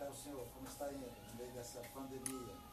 Está o senhor? Como está indo no meio dessa pandemia?